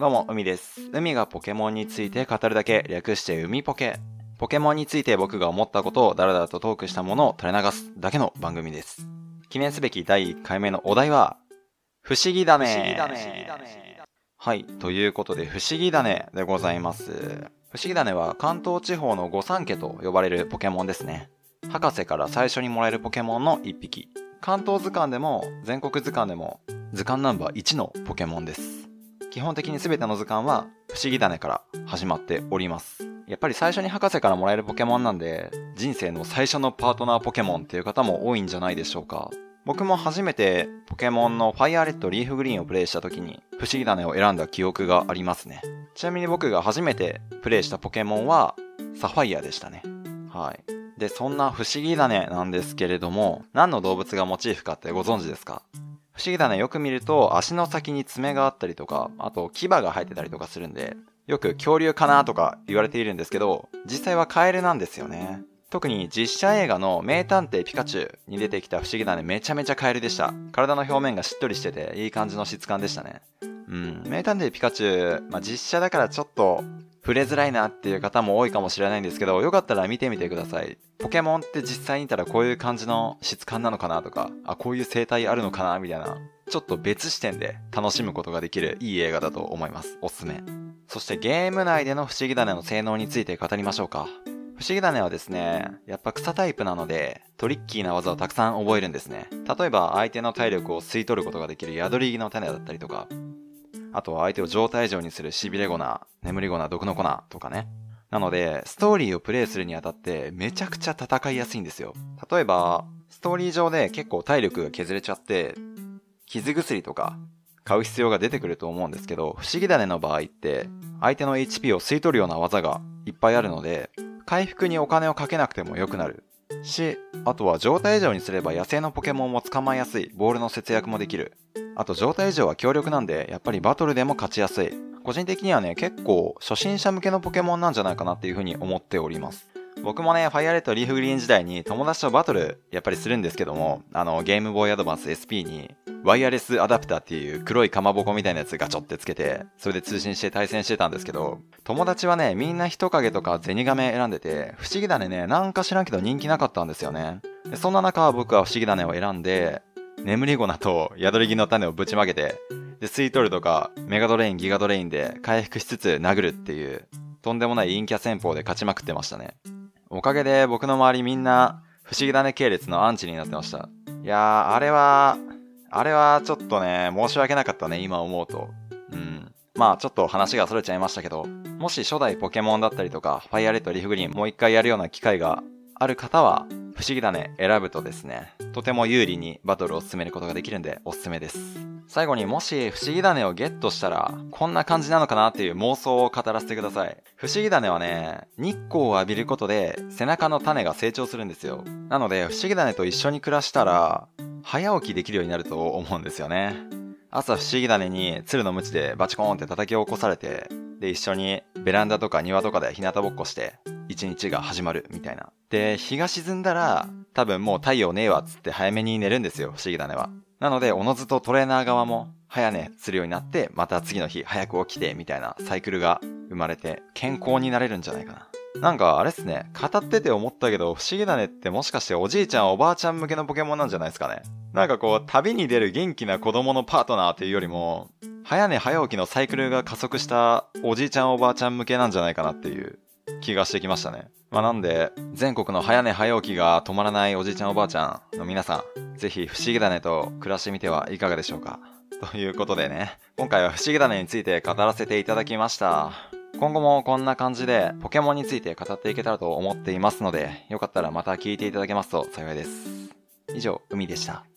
どうも、海です。海がポケモンについて語るだけ、略して海ポケ。ポケモンについて僕が思ったことをダラダラとトークしたものを垂れ流すだけの番組です。記念すべき第1回目のお題は、不思議だね。不思議だねはい、ということで、不思議だねでございます。不思議だねは関東地方の御三家と呼ばれるポケモンですね。博士から最初にもらえるポケモンの1匹。関東図鑑でも全国図鑑でも図鑑ナンバー1のポケモンです。基本的に全ての図鑑はフシギダネから始まっております。やっぱり最初に博士からもらえるポケモンなんで、人生の最初のパートナーポケモンっていう方も多いんじゃないでしょうか。僕も初めてポケモンのファイアーレッドリーフグリーンをプレイした時にフシギダネを選んだ記憶がありますね。ちなみに僕が初めてプレイしたポケモンはサファイアでしたね。はい。で、そんなフシギダネなんですけれども、何の動物がモチーフかってご存知ですか？不思議種よく見ると足の先に爪があったりとか、あと牙が生えてたりとかするんで、よく恐竜かなとか言われているんですけど、実際はカエルなんですよね。特に実写映画の名探偵ピカチュウに出てきた不思議種めちゃめちゃカエルでした。体の表面がしっとりしてていい感じの質感でしたね。うん、名探偵ピカチュウ、まあ、実写だからちょっと触れづらいなっていう方も多いかもしれないんですけど、よかったら見てみてください。ポケモンって実際にいたらこういう感じの質感なのかなとか、あ、こういう生態あるのかなみたいな、ちょっと別視点で楽しむことができるいい映画だと思います。おすすめ。そしてゲーム内での不思議種の性能について語りましょうか。不思議種はですね、やっぱ草タイプなので、トリッキーな技をたくさん覚えるんですね。例えば相手の体力を吸い取ることができる宿り木の種だったりとか、あとは相手を状態上にするしびれ粉、眠り粉、毒の粉とかね。なので、ストーリーをプレイするにあたってめちゃくちゃ戦いやすいんですよ。例えば、ストーリー上で結構体力が削れちゃって、傷薬とか買う必要が出てくると思うんですけど、不思議種の場合って、相手の HP を吸い取るような技がいっぱいあるので、回復にお金をかけなくても良くなる。し、あとは状態異常にすれば野生のポケモンも捕まえやすい、ボールの節約もできる。あと状態異常は強力なんで、やっぱりバトルでも勝ちやすい。個人的にはね、結構初心者向けのポケモンなんじゃないかなっていうふうに思っております。僕もね、ファイアレッドリーフグリーン時代に友達とバトルやっぱりするんですけども、あの、ゲームボーイアドバンス SP に、ワイヤレスアダプターっていう黒いかまぼこみたいなやつガチョってつけて、それで通信して対戦してたんですけど、友達はね、みんなヒトカゲとかゼニガメ選んでて、フシギダネね、なんか知らんけど人気なかったんですよね。そんな中、僕はフシギダネを選んで、眠り粉と宿り木の種をぶちまけて、で、すいとるとかメガドレイン、ギガドレインで回復しつつ殴るっていう、とんでもない陰キャ戦法で勝ちまくってましたね。おかげで僕の周りみんなフシギダネ系列のアンチになってました。いやー、あれは、あれはちょっとね、申し訳なかったね、今思うと。うん。まあちょっと話が逸れちゃいましたけど、もし初代ポケモンだったりとか、ファイアレッド、リーフグリーンもう一回やるような機会がある方は、フシギダネ選ぶとですね、とても有利にバトルを進めることができるんでおすすめです。最後にもしフシギダネをゲットしたら、こんな感じなのかなっていう妄想を語らせてください。フシギダネはね、日光を浴びることで背中の種が成長するんですよ。なので、不思議種と一緒に暮らしたら、早起きできるようになると思うんですよね。朝不思議種に鶴の鞭でバチコーンって叩き起こされて、で一緒にベランダとか庭とかで日向ぼっこして、一日が始まるみたいな。で、日が沈んだら、多分もう太陽ねえわっつって早めに寝るんですよ、不思議種は。なので、おのずとトレーナー側も早寝するようになって、また次の日早く起きてみたいなサイクルが生まれて、健康になれるんじゃないかな。なんかあれっすね、語ってて思ったけど、不思議種ってもしかしておじいちゃんおばあちゃん向けのポケモンなんじゃないですかね。なんかこう、旅に出る元気な子供のパートナーっていうよりも、早寝早起きのサイクルが加速したおじいちゃんおばあちゃん向けなんじゃないかなっていう気がしてきましたね。まあなんで、全国の早寝早起きが止まらないおじいちゃんおばあちゃんの皆さん、ぜひ不思議種と暮らしてみてはいかがでしょうか。ということでね、今回は不思議種について語らせていただきました。今後もこんな感じでポケモンについて語っていけたらと思っていますので、よかったらまた聞いていただけますと幸いです。以上、海でした。